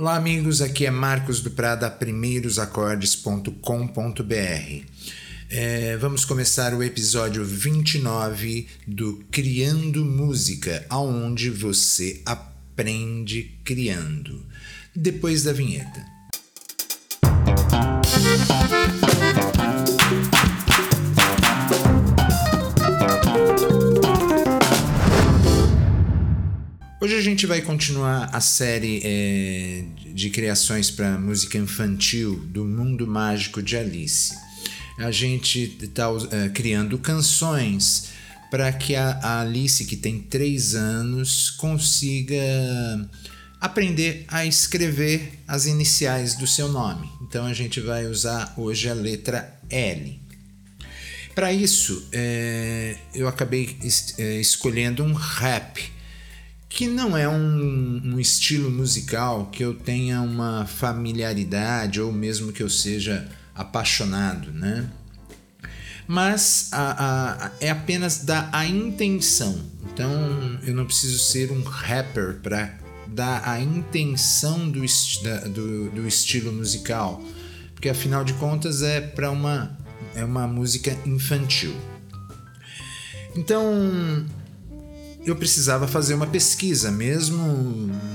Olá, amigos. Aqui é Marcos do Prada, primeirosacordes.com.br. É, vamos começar o episódio 29 do Criando Música, aonde você aprende criando. Depois da vinheta. Hoje a gente vai continuar a série é, de criações para música infantil do Mundo Mágico de Alice. A gente está é, criando canções para que a, a Alice, que tem três anos, consiga aprender a escrever as iniciais do seu nome. Então a gente vai usar hoje a letra L. Para isso, é, eu acabei es, é, escolhendo um rap que não é um, um, estilo musical que eu tenha uma familiaridade ou mesmo que eu seja apaixonado, né? Mas a, a, é apenas dar a intenção. Então eu não preciso ser um rapper para dar a intenção do, do, do estilo musical, porque afinal de contas é para uma é uma música infantil. Então eu precisava fazer uma pesquisa, mesmo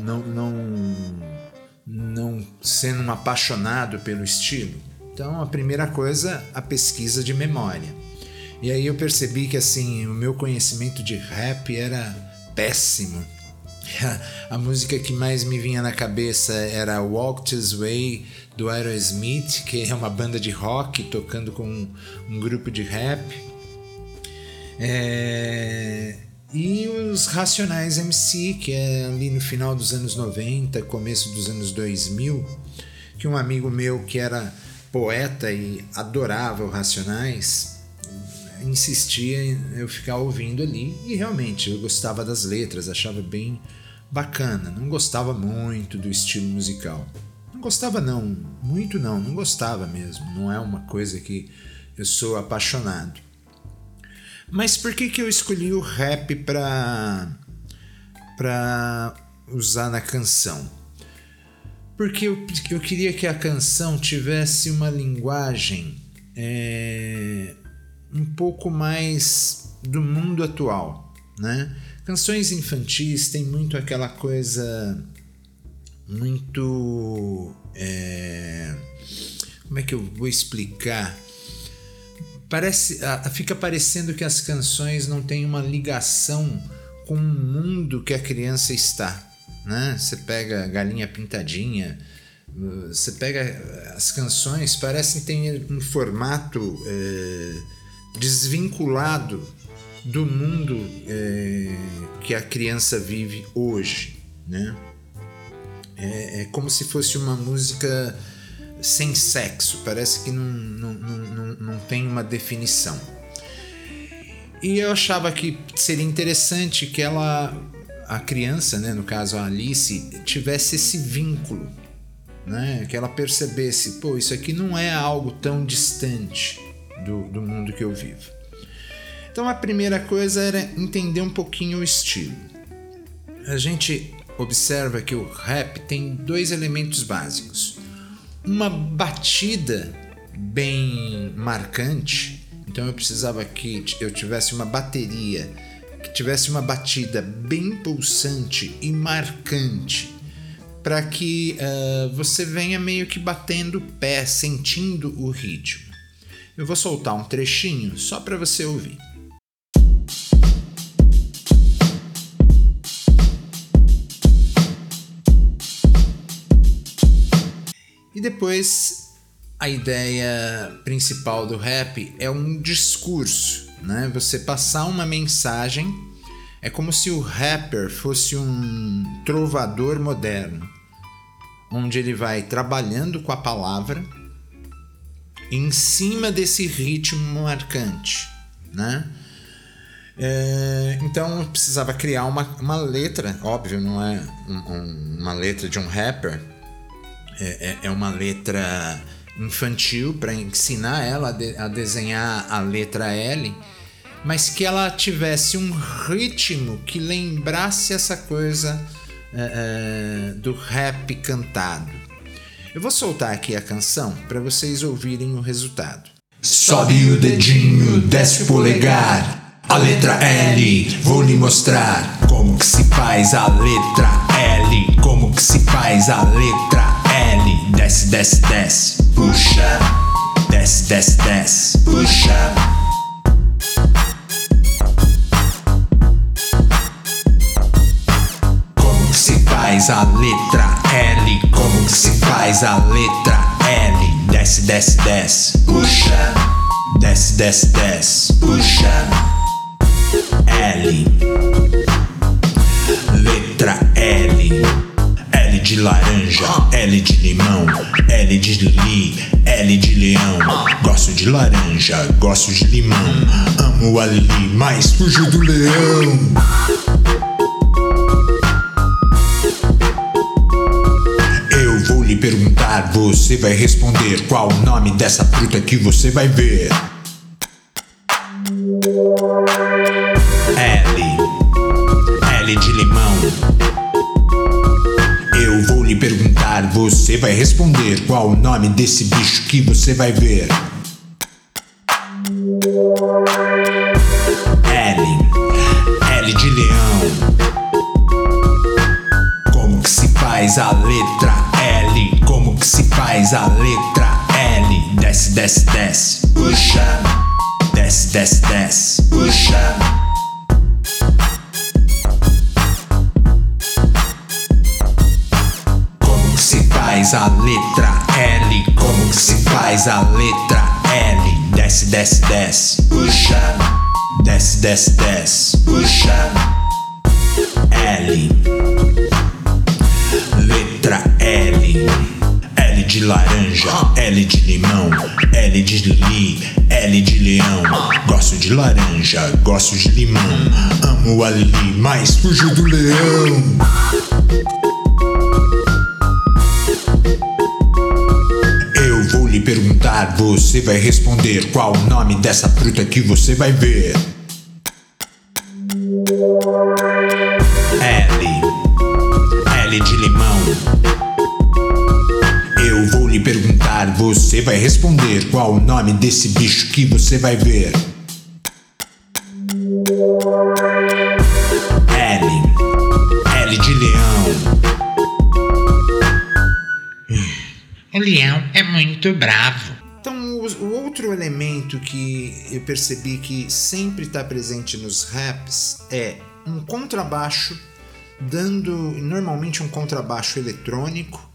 não, não, não sendo um apaixonado pelo estilo. Então, a primeira coisa, a pesquisa de memória. E aí eu percebi que assim, o meu conhecimento de rap era péssimo. A música que mais me vinha na cabeça era Walk This Way do Aerosmith, que é uma banda de rock tocando com um, grupo de rap. É, e os Racionais MC, que é ali no final dos anos 90, começo dos anos 2000, que um amigo meu que era poeta e adorava o Racionais insistia em eu ficar ouvindo ali e realmente eu gostava das letras, achava bem bacana, não gostava muito do estilo musical. Não gostava não, muito não, não gostava mesmo, não é uma coisa que eu sou apaixonado. Mas por que, que eu escolhi o rap para para usar na canção? Porque eu, eu queria que a canção tivesse uma linguagem é, um pouco mais do mundo atual, né? Canções infantis têm muito aquela coisa muito é, como é que eu vou explicar? Parece, fica parecendo que as canções não têm uma ligação com o mundo que a criança está. Né? Você pega Galinha Pintadinha, você pega as canções, parecem ter um formato é, desvinculado do mundo é, que a criança vive hoje. Né? É, é como se fosse uma música sem sexo, parece que não, não, não, não, tem uma definição. E eu achava que seria interessante que ela, a criança, né, no caso a Alice, tivesse esse vínculo, né, que ela percebesse, pô, isso aqui não é algo tão distante do, do mundo que eu vivo. Então a primeira coisa era entender um pouquinho o estilo. A gente observa que o rap tem dois elementos básicos uma batida bem marcante. Então eu precisava que eu tivesse uma bateria que tivesse uma batida bem pulsante e marcante para que uh, você venha meio que batendo o pé, sentindo o ritmo. Eu vou soltar um trechinho só para você ouvir. Depois a ideia principal do rap é um discurso, né? Você passar uma mensagem. É como se o rapper fosse um trovador moderno, onde ele vai trabalhando com a palavra em cima desse ritmo marcante, né? É, então eu precisava criar uma, uma letra, óbvio, não é um, um, uma letra de um rapper, é, é, é uma letra infantil para ensinar ela a, de, a, desenhar a letra L, mas que ela tivesse um ritmo que lembrasse essa coisa uh, do rap cantado. Eu vou soltar aqui a canção para vocês ouvirem o resultado. Sobe o dedinho, desce o polegar. A letra L, vou lhe mostrar como que se faz a letra L. Como que se faz a letra. Desce, desce, desce, puxa. Desce, desce, desce, puxa. Como que se faz a letra L? Como que se faz a letra L? Desce, desce, desce, puxa. Desce, desce, desce, puxa. L. de laranja, L de limão, L de lili, L de leão. Gosto de laranja, gosto de limão. Amo a Lili, mas fujo do leão. Eu vou lhe perguntar, você vai responder qual o nome dessa fruta que você vai ver. Você vai responder qual o nome desse bicho que você vai ver. L, L de leão. Como que se faz a letra L? Como que se faz a letra L? Desce, desce, desce, puxa. Desce, desce, desce, puxa. Faz a letra L? Como que se faz a letra L? Desce, desce, desce, puxa. Desce, desce, desce, puxa. L. Letra L. L de laranja, L de limão, L de lili, L de leão. Gosto de laranja, gosto de limão. Amo a Lili, mas fujo do leão. Perguntar, você vai responder qual o nome dessa fruta que você vai ver. L. L de limão. Eu vou lhe perguntar, você vai responder qual o nome desse bicho que você vai ver. L. L de leão. Leão muito bravo. Então, o, outro elemento que eu percebi que sempre está presente nos raps é um contrabaixo, dando normalmente um contrabaixo eletrônico.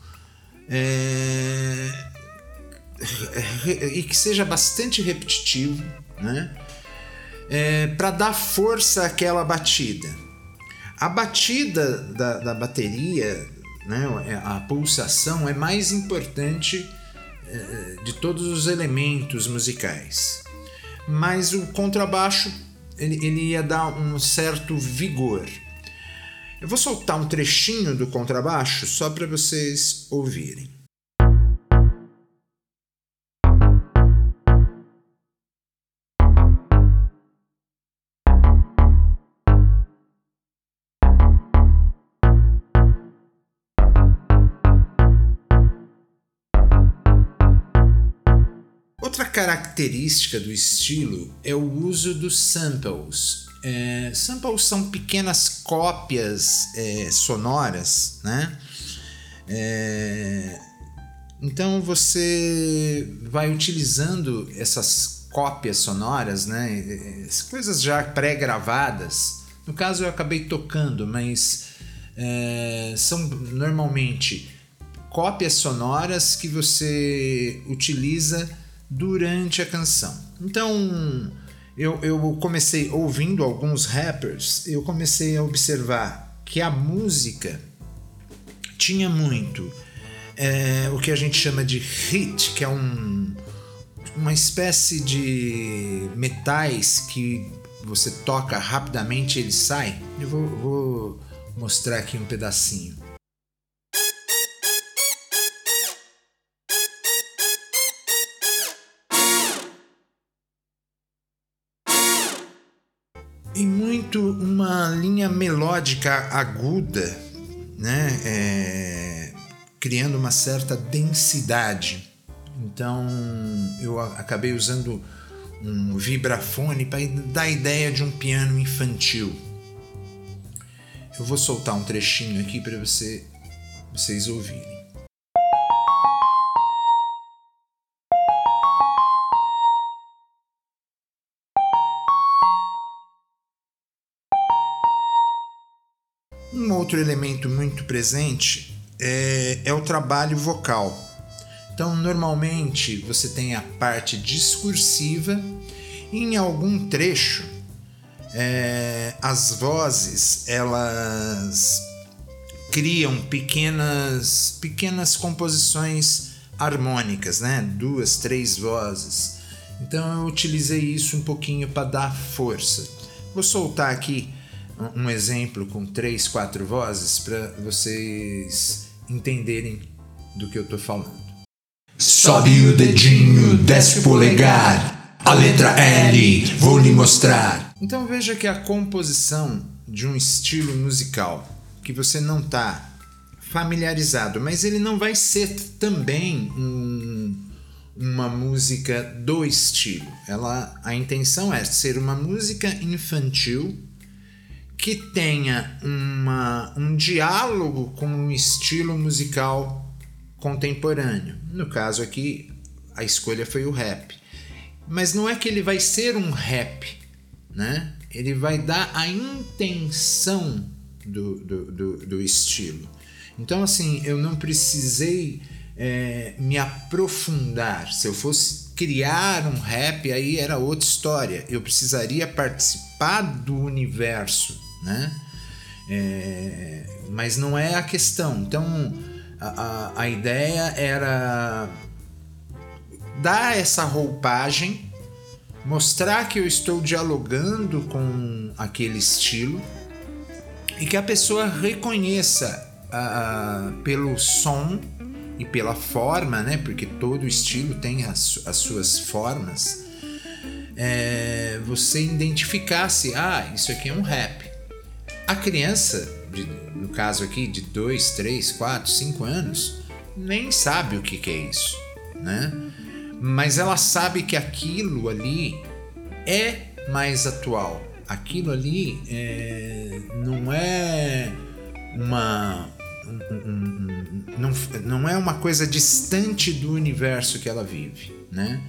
É, e que seja bastante repetitivo, né? É, para dar força àquela batida. A batida da, da bateria né? A pulsação é mais importante de todos os elementos musicais. Mas o contrabaixo ele, ele ia dar um certo vigor. Eu vou soltar um trechinho do contrabaixo só para vocês ouvirem. Outra característica do estilo é o uso dos samples. É, samples são pequenas cópias é, sonoras, né? É, então você vai utilizando essas cópias sonoras, né? Coisas já pré-gravadas. No caso eu acabei tocando, mas é, são normalmente cópias sonoras que você utiliza durante a canção. Então, eu, eu comecei ouvindo alguns rappers, eu comecei a observar que a música tinha muito é, o que a gente chama de hit, que é um, uma espécie de metais que você toca rapidamente e ele sai. Eu vou, vou mostrar aqui um pedacinho. Uma linha melódica aguda, né? É, criando uma certa densidade. Então eu acabei usando um vibrafone para dar a ideia de um piano infantil. Eu vou soltar um trechinho aqui para você, vocês ouvirem. Outro elemento muito presente é, é o trabalho vocal. Então, normalmente você tem a parte discursiva, e em algum trecho é, as vozes elas criam pequenas pequenas composições harmônicas, né? Duas, três vozes. Então eu utilizei isso um pouquinho para dar força. Vou soltar aqui um exemplo com três, quatro vozes para vocês entenderem do que eu estou falando. Sobe o dedinho, desce o polegar, a letra L, vou lhe mostrar. Então veja que a composição de um estilo musical que você não está familiarizado, mas ele não vai ser também um, uma música do estilo. Ela, a intenção é ser uma música infantil que tenha uma, um diálogo com um estilo musical contemporâneo. No caso aqui, a escolha foi o rap. Mas não é que ele vai ser um rap, né? Ele vai dar a intenção do, do, do, do estilo. Então, assim, eu não precisei é, me aprofundar. Se eu fosse criar um rap, aí era outra história. Eu precisaria participar do universo né? É, mas não é a questão. Então, a, a, a ideia era dar essa roupagem, mostrar que eu estou dialogando com aquele estilo e que a pessoa reconheça pelo som e pela forma, né? Porque todo estilo tem as, as suas formas. É, você identificasse, ah, isso aqui é um rap. A criança, de, no caso aqui, de 2, 3, 4, 5 anos, nem sabe o que, que é isso, né? Mas ela sabe que aquilo ali é mais atual. Aquilo ali é, não é uma um, um, um, não, não é uma coisa distante do universo que ela vive, né?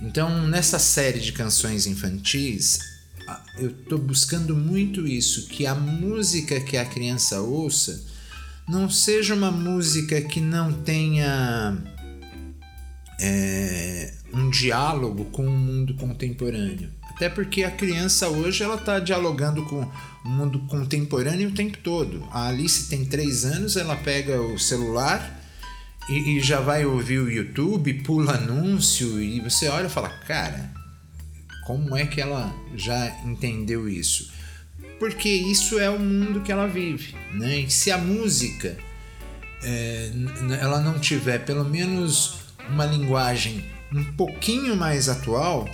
Então, nessa série de canções infantis, eu estou buscando muito isso, que a música que a criança ouça não seja uma música que não tenha é, um diálogo com o mundo contemporâneo. Até porque a criança hoje ela está dialogando com o mundo contemporâneo o tempo todo. A Alice tem três anos, ela pega o celular e, e já vai ouvir o YouTube, pula anúncio e você olha e fala, cara, como é que ela já entendeu isso? Porque isso é o mundo que ela vive, né? E se a música é, ela não tiver pelo menos uma linguagem um pouquinho mais atual,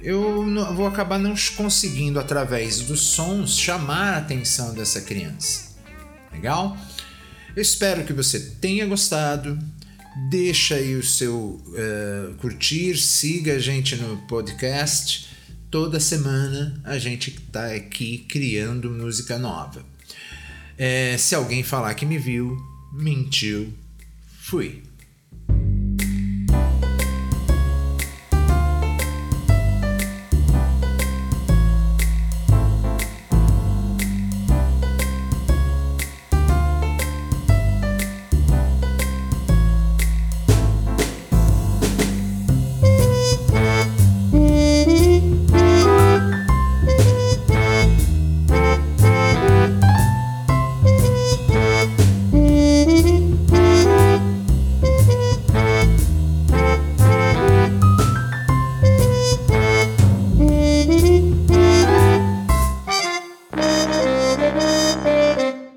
eu vou acabar não conseguindo através dos sons chamar a atenção dessa criança. Legal? Eu espero que você tenha gostado deixa aí o seu uh, curtir, siga a gente no podcast. Toda semana a gente está aqui criando música nova. É, se alguém falar que me viu, mentiu, fui.